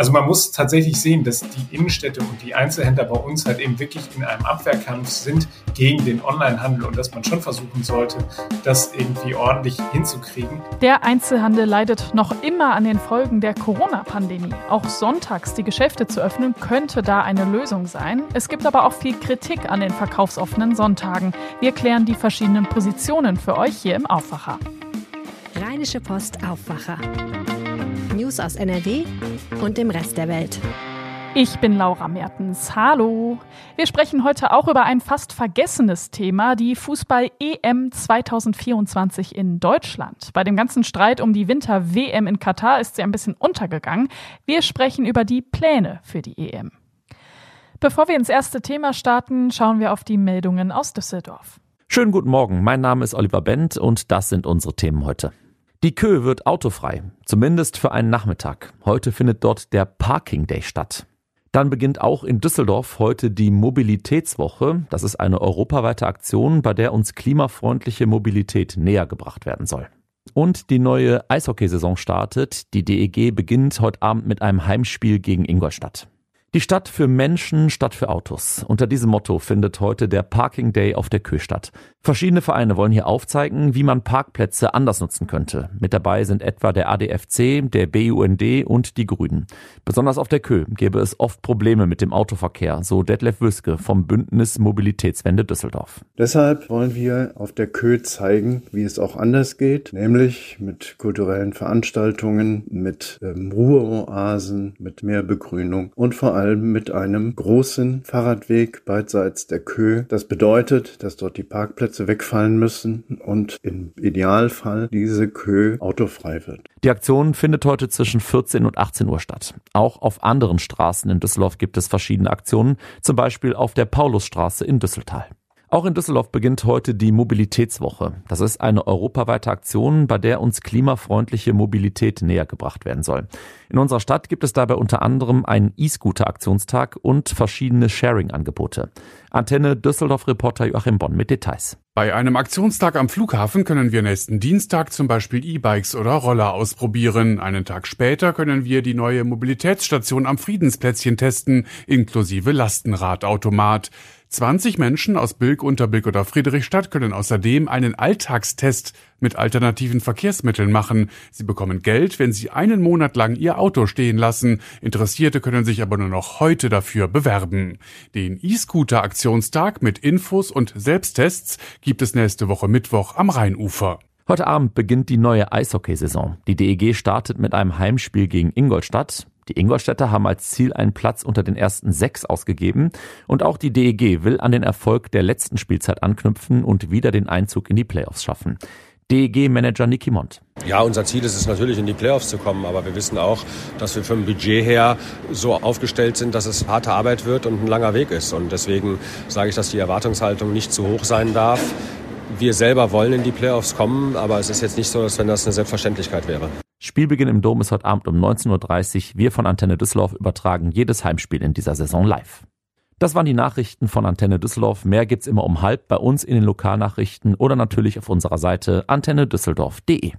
Also man muss tatsächlich sehen, dass die Innenstädte und die Einzelhändler bei uns halt eben wirklich in einem Abwehrkampf sind gegen den Onlinehandel und dass man schon versuchen sollte, das irgendwie ordentlich hinzukriegen. Der Einzelhandel leidet noch immer an den Folgen der Corona-Pandemie. Auch sonntags die Geschäfte zu öffnen, könnte da eine Lösung sein. Es gibt aber auch viel Kritik an den verkaufsoffenen Sonntagen. Wir klären die verschiedenen Positionen für euch hier im Aufwacher. Rheinische Post Aufwacher. News aus NRW und dem Rest der Welt. Ich bin Laura Mertens. Hallo. Wir sprechen heute auch über ein fast vergessenes Thema, die Fußball-EM 2024 in Deutschland. Bei dem ganzen Streit um die Winter-WM in Katar ist sie ein bisschen untergegangen. Wir sprechen über die Pläne für die EM. Bevor wir ins erste Thema starten, schauen wir auf die Meldungen aus Düsseldorf. Schönen guten Morgen, mein Name ist Oliver Bent und das sind unsere Themen heute. Die Kö wird autofrei, zumindest für einen Nachmittag. Heute findet dort der Parking Day statt. Dann beginnt auch in Düsseldorf heute die Mobilitätswoche. Das ist eine europaweite Aktion, bei der uns klimafreundliche Mobilität näher gebracht werden soll. Und die neue Eishockeysaison startet. Die DEG beginnt heute Abend mit einem Heimspiel gegen Ingolstadt. Die Stadt für Menschen statt für Autos. Unter diesem Motto findet heute der Parking Day auf der Kö statt. Verschiedene Vereine wollen hier aufzeigen, wie man Parkplätze anders nutzen könnte. Mit dabei sind etwa der ADFC, der BUND und die Grünen. Besonders auf der Kö gäbe es oft Probleme mit dem Autoverkehr, so Detlef Wüske vom Bündnis Mobilitätswende Düsseldorf. Deshalb wollen wir auf der Kö zeigen, wie es auch anders geht, nämlich mit kulturellen Veranstaltungen, mit ähm, Ruheoasen, mit mehr Begrünung und vor allem mit einem großen Fahrradweg beidseits der Kö. Das bedeutet, dass dort die Parkplätze wegfallen müssen und im Idealfall diese Kö autofrei wird. Die Aktion findet heute zwischen 14 und 18 Uhr statt. Auch auf anderen Straßen in Düsseldorf gibt es verschiedene Aktionen, zum Beispiel auf der Paulusstraße in Düsseltal. Auch in Düsseldorf beginnt heute die Mobilitätswoche. Das ist eine europaweite Aktion, bei der uns klimafreundliche Mobilität näher gebracht werden soll. In unserer Stadt gibt es dabei unter anderem einen E-Scooter-Aktionstag und verschiedene Sharing-Angebote. Antenne Düsseldorf-Reporter Joachim Bonn mit Details. Bei einem Aktionstag am Flughafen können wir nächsten Dienstag zum Beispiel E-Bikes oder Roller ausprobieren. Einen Tag später können wir die neue Mobilitätsstation am Friedensplätzchen testen, inklusive Lastenradautomat. 20 Menschen aus Bilk, Unterbilk oder Friedrichstadt können außerdem einen Alltagstest mit alternativen Verkehrsmitteln machen. Sie bekommen Geld, wenn sie einen Monat lang ihr Auto stehen lassen. Interessierte können sich aber nur noch heute dafür bewerben. Den E-Scooter-Aktionstag mit Infos und Selbsttests gibt es nächste Woche Mittwoch am Rheinufer. Heute Abend beginnt die neue Eishockeysaison. Die DEG startet mit einem Heimspiel gegen Ingolstadt. Die Ingolstädter haben als Ziel einen Platz unter den ersten sechs ausgegeben und auch die DEG will an den Erfolg der letzten Spielzeit anknüpfen und wieder den Einzug in die Playoffs schaffen. DEG-Manager Niki Mont. Ja, unser Ziel ist es natürlich, in die Playoffs zu kommen, aber wir wissen auch, dass wir vom Budget her so aufgestellt sind, dass es harte Arbeit wird und ein langer Weg ist. Und deswegen sage ich, dass die Erwartungshaltung nicht zu hoch sein darf. Wir selber wollen in die Playoffs kommen, aber es ist jetzt nicht so, als wenn das eine Selbstverständlichkeit wäre. Spielbeginn im Dom ist heute Abend um 19.30 Uhr. Wir von Antenne Düsseldorf übertragen jedes Heimspiel in dieser Saison live. Das waren die Nachrichten von Antenne Düsseldorf. Mehr gibt's immer um halb bei uns in den Lokalnachrichten oder natürlich auf unserer Seite antennedüsseldorf.de.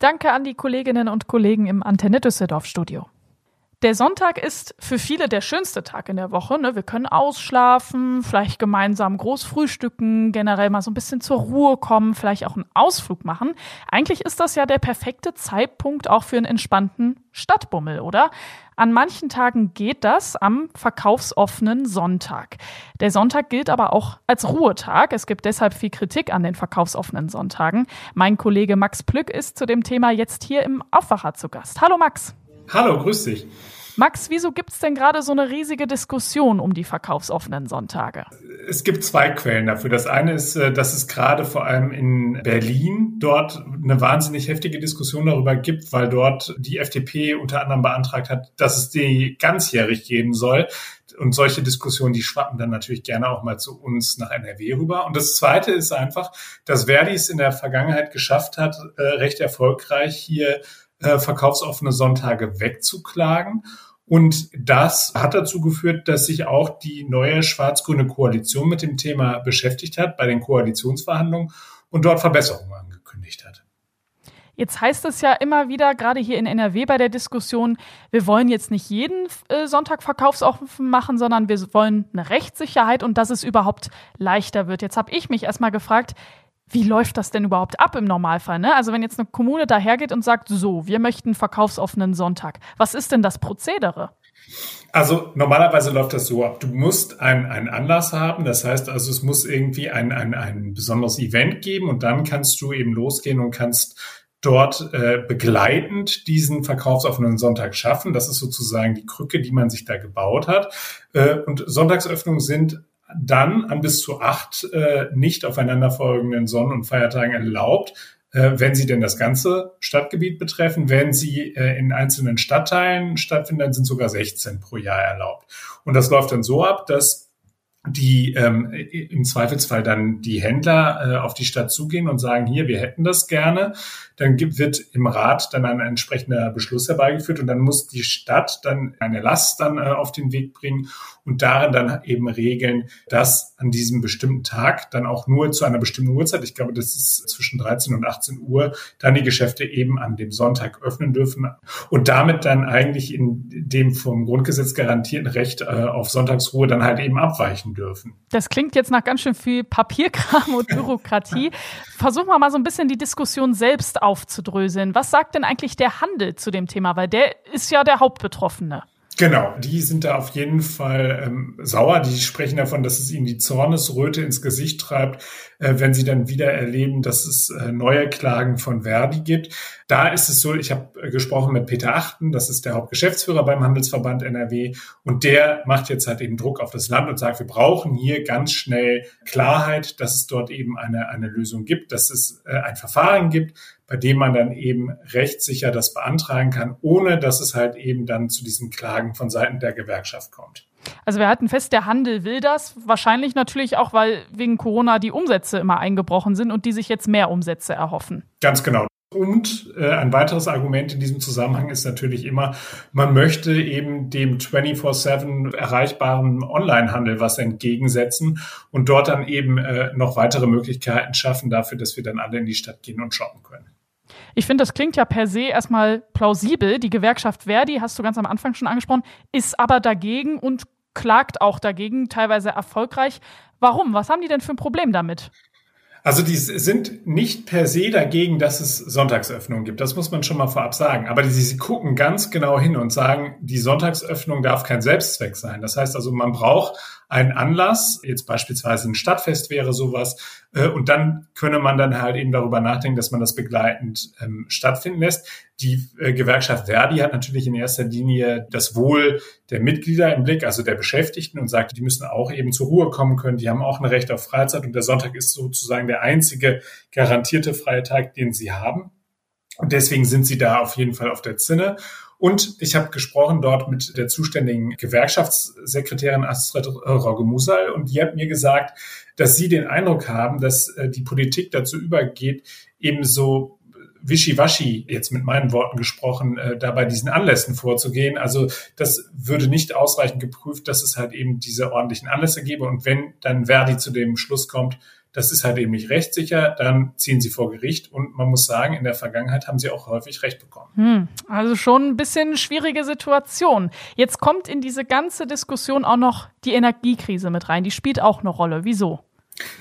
Danke an die Kolleginnen und Kollegen im Antenne Düsseldorf Studio. Der Sonntag ist für viele der schönste Tag in der Woche. Ne? Wir können ausschlafen, vielleicht gemeinsam groß frühstücken, generell mal so ein bisschen zur Ruhe kommen, vielleicht auch einen Ausflug machen. Eigentlich ist das ja der perfekte Zeitpunkt auch für einen entspannten Stadtbummel, oder? An manchen Tagen geht das am verkaufsoffenen Sonntag. Der Sonntag gilt aber auch als Ruhetag. Es gibt deshalb viel Kritik an den verkaufsoffenen Sonntagen. Mein Kollege Max Plück ist zu dem Thema jetzt hier im Aufwacher zu Gast. Hallo Max. Hallo, grüß dich. Max, wieso gibt es denn gerade so eine riesige Diskussion um die verkaufsoffenen Sonntage? Es gibt zwei Quellen dafür. Das eine ist, äh, dass es gerade vor allem in Berlin dort eine wahnsinnig heftige Diskussion darüber gibt, weil dort die FDP unter anderem beantragt hat, dass es die ganzjährig geben soll. Und solche Diskussionen, die schwappen dann natürlich gerne auch mal zu uns nach NRW rüber. Und das Zweite ist einfach, dass Verdi es in der Vergangenheit geschafft hat, äh, recht erfolgreich hier äh, verkaufsoffene Sonntage wegzuklagen. Und das hat dazu geführt, dass sich auch die neue schwarz-grüne Koalition mit dem Thema beschäftigt hat bei den Koalitionsverhandlungen und dort Verbesserungen angekündigt hat. Jetzt heißt es ja immer wieder, gerade hier in NRW bei der Diskussion, wir wollen jetzt nicht jeden äh, Sonntag verkaufsoffen machen, sondern wir wollen eine Rechtssicherheit und dass es überhaupt leichter wird. Jetzt habe ich mich erstmal gefragt, wie läuft das denn überhaupt ab im Normalfall? Ne? Also wenn jetzt eine Kommune dahergeht und sagt, so, wir möchten verkaufsoffenen Sonntag, was ist denn das Prozedere? Also normalerweise läuft das so ab. Du musst einen, Anlass haben. Das heißt also, es muss irgendwie ein, ein, ein besonderes Event geben und dann kannst du eben losgehen und kannst dort äh, begleitend diesen verkaufsoffenen Sonntag schaffen. Das ist sozusagen die Krücke, die man sich da gebaut hat. Äh, und Sonntagsöffnungen sind dann an bis zu acht äh, nicht aufeinanderfolgenden Sonnen- und Feiertagen erlaubt, äh, wenn sie denn das ganze Stadtgebiet betreffen. Wenn sie äh, in einzelnen Stadtteilen stattfinden, dann sind sogar 16 pro Jahr erlaubt. Und das läuft dann so ab, dass die ähm, im Zweifelsfall dann die Händler äh, auf die Stadt zugehen und sagen, hier, wir hätten das gerne. Dann gibt, wird im Rat dann ein entsprechender Beschluss herbeigeführt und dann muss die Stadt dann eine Last dann äh, auf den Weg bringen und darin dann eben regeln, dass an diesem bestimmten Tag dann auch nur zu einer bestimmten Uhrzeit, ich glaube, das ist zwischen 13 und 18 Uhr, dann die Geschäfte eben an dem Sonntag öffnen dürfen und damit dann eigentlich in dem vom Grundgesetz garantierten Recht äh, auf Sonntagsruhe dann halt eben abweichen dürfen. Das klingt jetzt nach ganz schön viel Papierkram und Bürokratie. Versuchen wir mal so ein bisschen die Diskussion selbst aufzudröseln. Was sagt denn eigentlich der Handel zu dem Thema? Weil der ist ja der Hauptbetroffene. Genau, die sind da auf jeden Fall ähm, sauer. Die sprechen davon, dass es ihnen die Zornesröte ins Gesicht treibt, äh, wenn sie dann wieder erleben, dass es äh, neue Klagen von Verdi gibt. Da ist es so, ich habe äh, gesprochen mit Peter Achten, das ist der Hauptgeschäftsführer beim Handelsverband NRW, und der macht jetzt halt eben Druck auf das Land und sagt, wir brauchen hier ganz schnell Klarheit, dass es dort eben eine, eine Lösung gibt, dass es äh, ein Verfahren gibt, bei dem man dann eben rechtssicher das beantragen kann, ohne dass es halt eben dann zu diesen Klagen von Seiten der Gewerkschaft kommt. Also wir halten fest, der Handel will das. Wahrscheinlich natürlich auch, weil wegen Corona die Umsätze immer eingebrochen sind und die sich jetzt mehr Umsätze erhoffen. Ganz genau. Und äh, ein weiteres Argument in diesem Zusammenhang ist natürlich immer, man möchte eben dem 24-7 erreichbaren Onlinehandel was entgegensetzen und dort dann eben äh, noch weitere Möglichkeiten schaffen dafür, dass wir dann alle in die Stadt gehen und shoppen können. Ich finde, das klingt ja per se erstmal plausibel. Die Gewerkschaft Verdi, hast du ganz am Anfang schon angesprochen, ist aber dagegen und klagt auch dagegen, teilweise erfolgreich. Warum? Was haben die denn für ein Problem damit? Also die sind nicht per se dagegen, dass es Sonntagsöffnungen gibt. Das muss man schon mal vorab sagen. Aber sie gucken ganz genau hin und sagen, die Sonntagsöffnung darf kein Selbstzweck sein. Das heißt also, man braucht einen Anlass, jetzt beispielsweise ein Stadtfest wäre sowas, äh, und dann könne man dann halt eben darüber nachdenken, dass man das begleitend ähm, stattfinden lässt. Die äh, Gewerkschaft Verdi hat natürlich in erster Linie das Wohl der Mitglieder im Blick, also der Beschäftigten, und sagt, die müssen auch eben zur Ruhe kommen können, die haben auch ein Recht auf Freizeit und der Sonntag ist sozusagen der einzige garantierte freie Tag, den sie haben. Und deswegen sind sie da auf jeden Fall auf der Zinne. Und ich habe gesprochen dort mit der zuständigen Gewerkschaftssekretärin Astrid Rogge-Musal und die hat mir gesagt, dass sie den Eindruck haben, dass äh, die Politik dazu übergeht, eben so wischiwaschi, jetzt mit meinen Worten gesprochen, äh, da bei diesen Anlässen vorzugehen. Also das würde nicht ausreichend geprüft, dass es halt eben diese ordentlichen Anlässe gäbe. Und wenn dann Verdi zu dem Schluss kommt, das ist halt eben nicht rechtssicher, dann ziehen sie vor Gericht. Und man muss sagen, in der Vergangenheit haben sie auch häufig Recht bekommen. Hm, also schon ein bisschen schwierige Situation. Jetzt kommt in diese ganze Diskussion auch noch die Energiekrise mit rein. Die spielt auch eine Rolle. Wieso?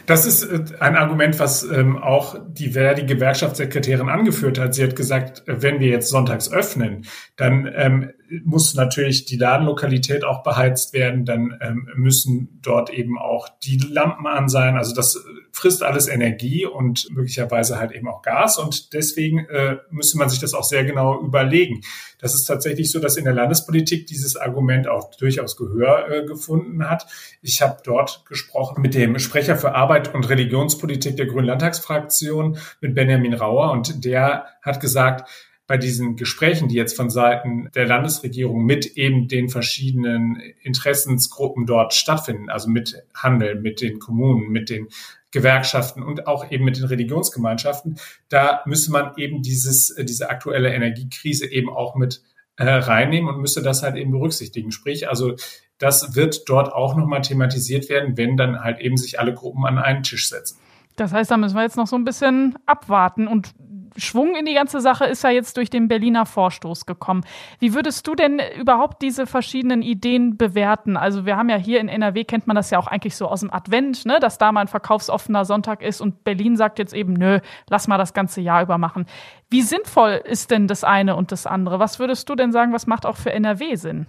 Das ist äh, ein Argument, was ähm, auch die Verdi-Gewerkschaftssekretärin angeführt hat. Sie hat gesagt, äh, wenn wir jetzt sonntags öffnen, dann ähm, muss natürlich die Ladenlokalität auch beheizt werden, dann ähm, müssen dort eben auch die Lampen an sein. Also das frisst alles Energie und möglicherweise halt eben auch Gas. Und deswegen äh, müsste man sich das auch sehr genau überlegen. Das ist tatsächlich so, dass in der Landespolitik dieses Argument auch durchaus Gehör äh, gefunden hat. Ich habe dort gesprochen mit dem Sprecher für Arbeit und Religionspolitik der Grünen Landtagsfraktion, mit Benjamin Rauer, und der hat gesagt, bei diesen Gesprächen, die jetzt von Seiten der Landesregierung mit eben den verschiedenen Interessensgruppen dort stattfinden, also mit Handel, mit den Kommunen, mit den Gewerkschaften und auch eben mit den Religionsgemeinschaften, da müsste man eben dieses, diese aktuelle Energiekrise eben auch mit äh, reinnehmen und müsste das halt eben berücksichtigen. Sprich, also das wird dort auch nochmal thematisiert werden, wenn dann halt eben sich alle Gruppen an einen Tisch setzen. Das heißt, da müssen wir jetzt noch so ein bisschen abwarten. Und Schwung in die ganze Sache ist ja jetzt durch den Berliner Vorstoß gekommen. Wie würdest du denn überhaupt diese verschiedenen Ideen bewerten? Also wir haben ja hier in NRW, kennt man das ja auch eigentlich so aus dem Advent, ne? dass da mal ein verkaufsoffener Sonntag ist und Berlin sagt jetzt eben, nö, lass mal das ganze Jahr über machen. Wie sinnvoll ist denn das eine und das andere? Was würdest du denn sagen, was macht auch für NRW Sinn?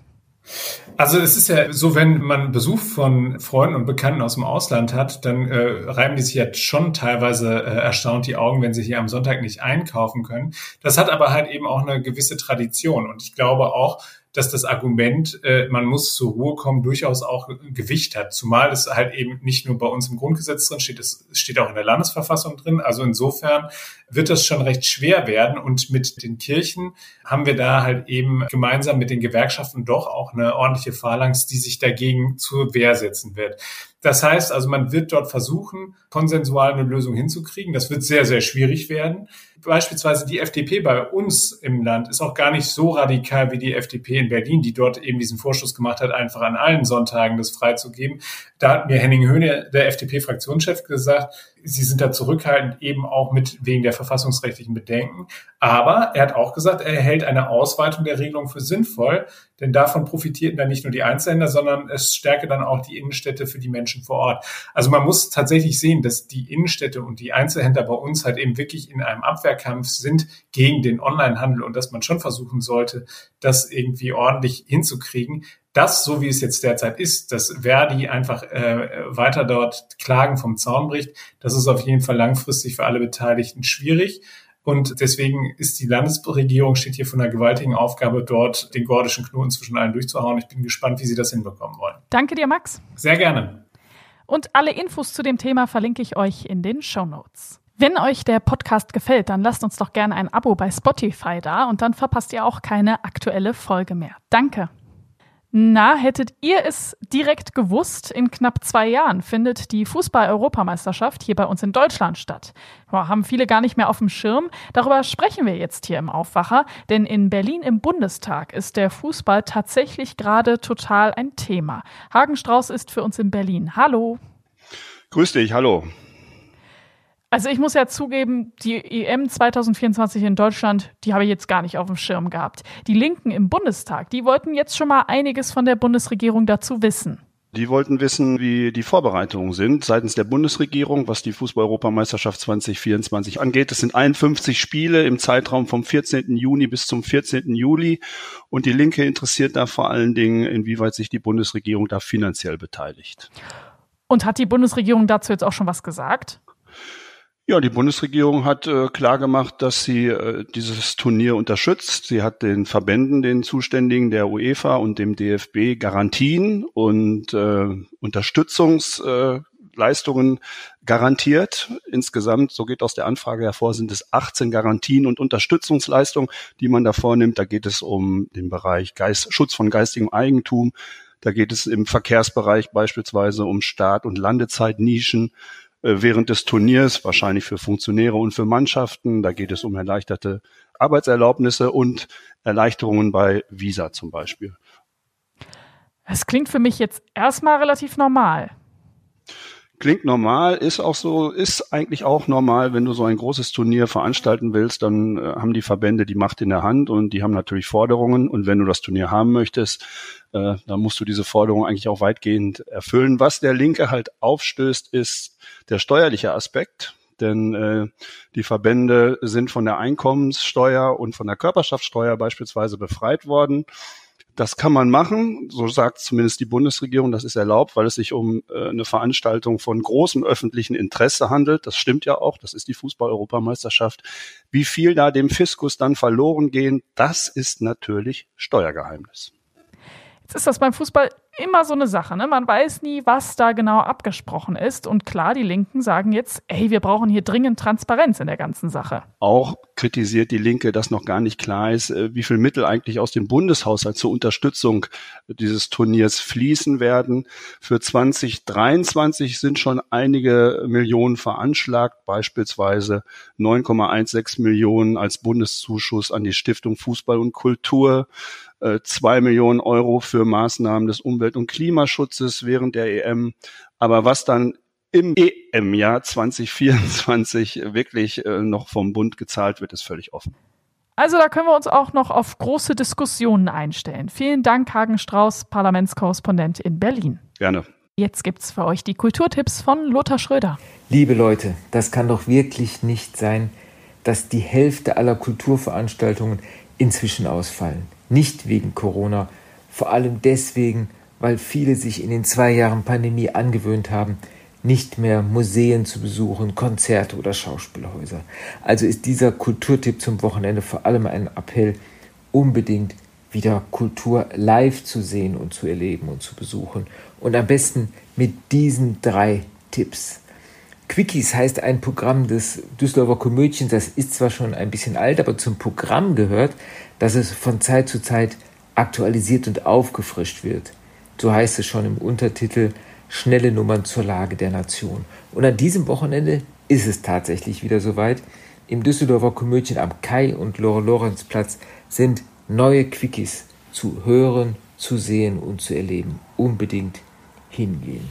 Also es ist ja so, wenn man Besuch von Freunden und Bekannten aus dem Ausland hat, dann äh, reiben die sich jetzt schon teilweise äh, erstaunt die Augen, wenn sie hier am Sonntag nicht einkaufen können. Das hat aber halt eben auch eine gewisse Tradition und ich glaube auch, dass das Argument, äh, man muss zur Ruhe kommen, durchaus auch Gewicht hat. Zumal es halt eben nicht nur bei uns im Grundgesetz drin steht, es steht auch in der Landesverfassung drin. Also insofern wird das schon recht schwer werden. Und mit den Kirchen haben wir da halt eben gemeinsam mit den Gewerkschaften doch auch eine ordentliche Phalanx, die sich dagegen zur Wehr setzen wird. Das heißt also, man wird dort versuchen, konsensual eine Lösung hinzukriegen. Das wird sehr, sehr schwierig werden. Beispielsweise die FDP bei uns im Land ist auch gar nicht so radikal wie die FDP in Berlin, die dort eben diesen Vorschuss gemacht hat, einfach an allen Sonntagen das freizugeben. Da hat mir Henning Höhne, der FDP-Fraktionschef, gesagt, sie sind da zurückhaltend eben auch mit wegen der verfassungsrechtlichen Bedenken. Aber er hat auch gesagt, er hält eine Ausweitung der Regelung für sinnvoll, denn davon profitierten dann nicht nur die Einzelhändler, sondern es stärke dann auch die Innenstädte für die Menschen vor Ort. Also man muss tatsächlich sehen, dass die Innenstädte und die Einzelhändler bei uns halt eben wirklich in einem Abwehrkampf sind gegen den Onlinehandel und dass man schon versuchen sollte, das irgendwie ordentlich hinzukriegen das, so wie es jetzt derzeit ist, dass Verdi einfach äh, weiter dort Klagen vom Zaun bricht, das ist auf jeden Fall langfristig für alle Beteiligten schwierig. Und deswegen ist die Landesregierung, steht hier von einer gewaltigen Aufgabe, dort den gordischen Knoten zwischen allen durchzuhauen. Ich bin gespannt, wie sie das hinbekommen wollen. Danke dir, Max. Sehr gerne. Und alle Infos zu dem Thema verlinke ich euch in den Show Notes. Wenn euch der Podcast gefällt, dann lasst uns doch gerne ein Abo bei Spotify da und dann verpasst ihr auch keine aktuelle Folge mehr. Danke. Na, hättet ihr es direkt gewusst, in knapp zwei Jahren findet die Fußball-Europameisterschaft hier bei uns in Deutschland statt. Boah, haben viele gar nicht mehr auf dem Schirm. Darüber sprechen wir jetzt hier im Aufwacher, denn in Berlin im Bundestag ist der Fußball tatsächlich gerade total ein Thema. Hagen Strauß ist für uns in Berlin. Hallo. Grüß dich, hallo. Also ich muss ja zugeben, die EM 2024 in Deutschland, die habe ich jetzt gar nicht auf dem Schirm gehabt. Die Linken im Bundestag, die wollten jetzt schon mal einiges von der Bundesregierung dazu wissen. Die wollten wissen, wie die Vorbereitungen sind seitens der Bundesregierung, was die Fußball-Europameisterschaft 2024 angeht. Es sind 51 Spiele im Zeitraum vom 14. Juni bis zum 14. Juli. Und die Linke interessiert da vor allen Dingen, inwieweit sich die Bundesregierung da finanziell beteiligt. Und hat die Bundesregierung dazu jetzt auch schon was gesagt? Ja, die Bundesregierung hat äh, klargemacht, dass sie äh, dieses Turnier unterstützt. Sie hat den Verbänden, den Zuständigen der UEFA und dem DFB Garantien und äh, Unterstützungsleistungen äh, garantiert. Insgesamt, so geht aus der Anfrage hervor, sind es 18 Garantien und Unterstützungsleistungen, die man da vornimmt. Da geht es um den Bereich Geist, Schutz von geistigem Eigentum. Da geht es im Verkehrsbereich beispielsweise um Start- und Landezeitnischen während des Turniers, wahrscheinlich für Funktionäre und für Mannschaften. Da geht es um erleichterte Arbeitserlaubnisse und Erleichterungen bei Visa zum Beispiel. Es klingt für mich jetzt erstmal relativ normal. Klingt normal, ist auch so, ist eigentlich auch normal, wenn du so ein großes Turnier veranstalten willst, dann äh, haben die Verbände die Macht in der Hand und die haben natürlich Forderungen. Und wenn du das Turnier haben möchtest, äh, dann musst du diese Forderungen eigentlich auch weitgehend erfüllen. Was der Linke halt aufstößt, ist der steuerliche Aspekt. Denn äh, die Verbände sind von der Einkommenssteuer und von der Körperschaftssteuer beispielsweise befreit worden. Das kann man machen, so sagt zumindest die Bundesregierung, das ist erlaubt, weil es sich um äh, eine Veranstaltung von großem öffentlichen Interesse handelt. Das stimmt ja auch, das ist die Fußball-Europameisterschaft. Wie viel da dem Fiskus dann verloren gehen, das ist natürlich Steuergeheimnis. Jetzt ist das beim Fußball immer so eine Sache. Ne? Man weiß nie, was da genau abgesprochen ist. Und klar, die Linken sagen jetzt, ey, wir brauchen hier dringend Transparenz in der ganzen Sache. Auch kritisiert die Linke, dass noch gar nicht klar ist, äh, wie viel Mittel eigentlich aus dem Bundeshaushalt zur Unterstützung dieses Turniers fließen werden. Für 2023 sind schon einige Millionen veranschlagt, beispielsweise 9,16 Millionen als Bundeszuschuss an die Stiftung Fußball und Kultur, äh, zwei Millionen Euro für Maßnahmen des Umwelt- und Klimaschutzes während der EM. Aber was dann im EM-Jahr 2024 wirklich äh, noch vom Bund gezahlt wird, ist völlig offen. Also da können wir uns auch noch auf große Diskussionen einstellen. Vielen Dank, Hagen Strauß, Parlamentskorrespondent in Berlin. Gerne. Jetzt gibt's für euch die Kulturtipps von Lothar Schröder. Liebe Leute, das kann doch wirklich nicht sein, dass die Hälfte aller Kulturveranstaltungen inzwischen ausfallen. Nicht wegen Corona, vor allem deswegen, weil viele sich in den zwei Jahren Pandemie angewöhnt haben, nicht mehr Museen zu besuchen, Konzerte oder Schauspielhäuser. Also ist dieser Kulturtipp zum Wochenende vor allem ein Appell, unbedingt wieder Kultur live zu sehen und zu erleben und zu besuchen. Und am besten mit diesen drei Tipps. Quickies heißt ein Programm des Düsseldorfer Komödien. Das ist zwar schon ein bisschen alt, aber zum Programm gehört, dass es von Zeit zu Zeit aktualisiert und aufgefrischt wird. So heißt es schon im Untertitel schnelle Nummern zur Lage der Nation. Und an diesem Wochenende ist es tatsächlich wieder soweit. Im Düsseldorfer Komödien am Kai- und Lore-Lorenz-Platz sind neue Quickies zu hören, zu sehen und zu erleben. Unbedingt hingehen.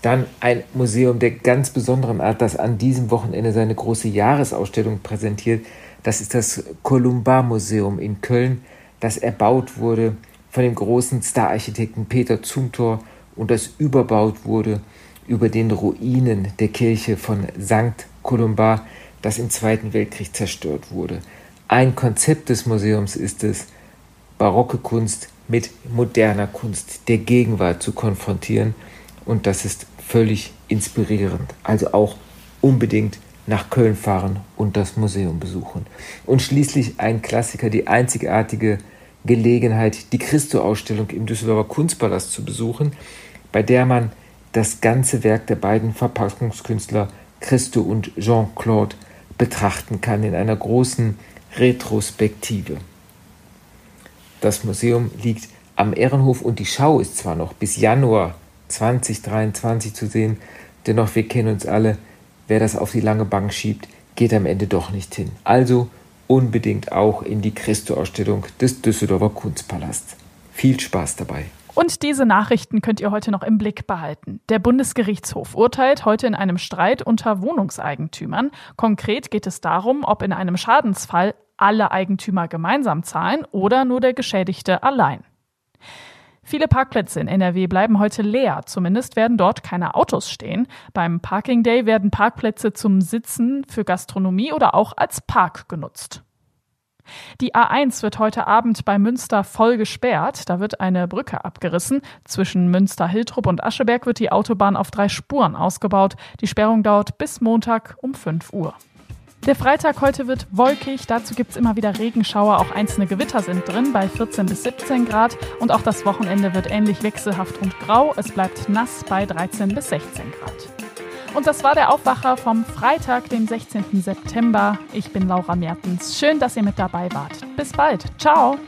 Dann ein Museum der ganz besonderen Art, das an diesem Wochenende seine große Jahresausstellung präsentiert. Das ist das Columbar Museum in Köln, das erbaut wurde von dem großen Stararchitekten Peter Zumthor und das überbaut wurde über den Ruinen der Kirche von St. Columba, das im Zweiten Weltkrieg zerstört wurde. Ein Konzept des Museums ist es, barocke Kunst mit moderner Kunst der Gegenwart zu konfrontieren und das ist völlig inspirierend. Also auch unbedingt nach Köln fahren und das Museum besuchen. Und schließlich ein Klassiker, die einzigartige Gelegenheit, die Christo-Ausstellung im Düsseldorfer Kunstpalast zu besuchen bei der man das ganze Werk der beiden Verpackungskünstler Christo und Jean-Claude betrachten kann in einer großen Retrospektive. Das Museum liegt am Ehrenhof und die Schau ist zwar noch bis Januar 2023 zu sehen, dennoch wir kennen uns alle, wer das auf die lange Bank schiebt, geht am Ende doch nicht hin. Also unbedingt auch in die Christo-Ausstellung des Düsseldorfer Kunstpalasts. Viel Spaß dabei! Und diese Nachrichten könnt ihr heute noch im Blick behalten. Der Bundesgerichtshof urteilt heute in einem Streit unter Wohnungseigentümern. Konkret geht es darum, ob in einem Schadensfall alle Eigentümer gemeinsam zahlen oder nur der Geschädigte allein. Viele Parkplätze in NRW bleiben heute leer. Zumindest werden dort keine Autos stehen. Beim Parking Day werden Parkplätze zum Sitzen für Gastronomie oder auch als Park genutzt. Die A1 wird heute Abend bei Münster voll gesperrt. Da wird eine Brücke abgerissen. Zwischen Münster-Hiltrup und Ascheberg wird die Autobahn auf drei Spuren ausgebaut. Die Sperrung dauert bis Montag um 5 Uhr. Der Freitag heute wird wolkig, dazu gibt es immer wieder Regenschauer, auch einzelne Gewitter sind drin bei 14 bis 17 Grad und auch das Wochenende wird ähnlich wechselhaft und grau, es bleibt nass bei 13 bis 16 Grad. Und das war der Aufwacher vom Freitag, dem 16. September. Ich bin Laura Mertens. Schön, dass ihr mit dabei wart. Bis bald. Ciao.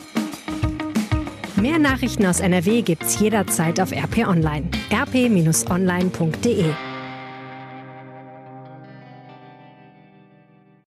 Mehr Nachrichten aus NRW gibt's jederzeit auf RP Online. rp-online.de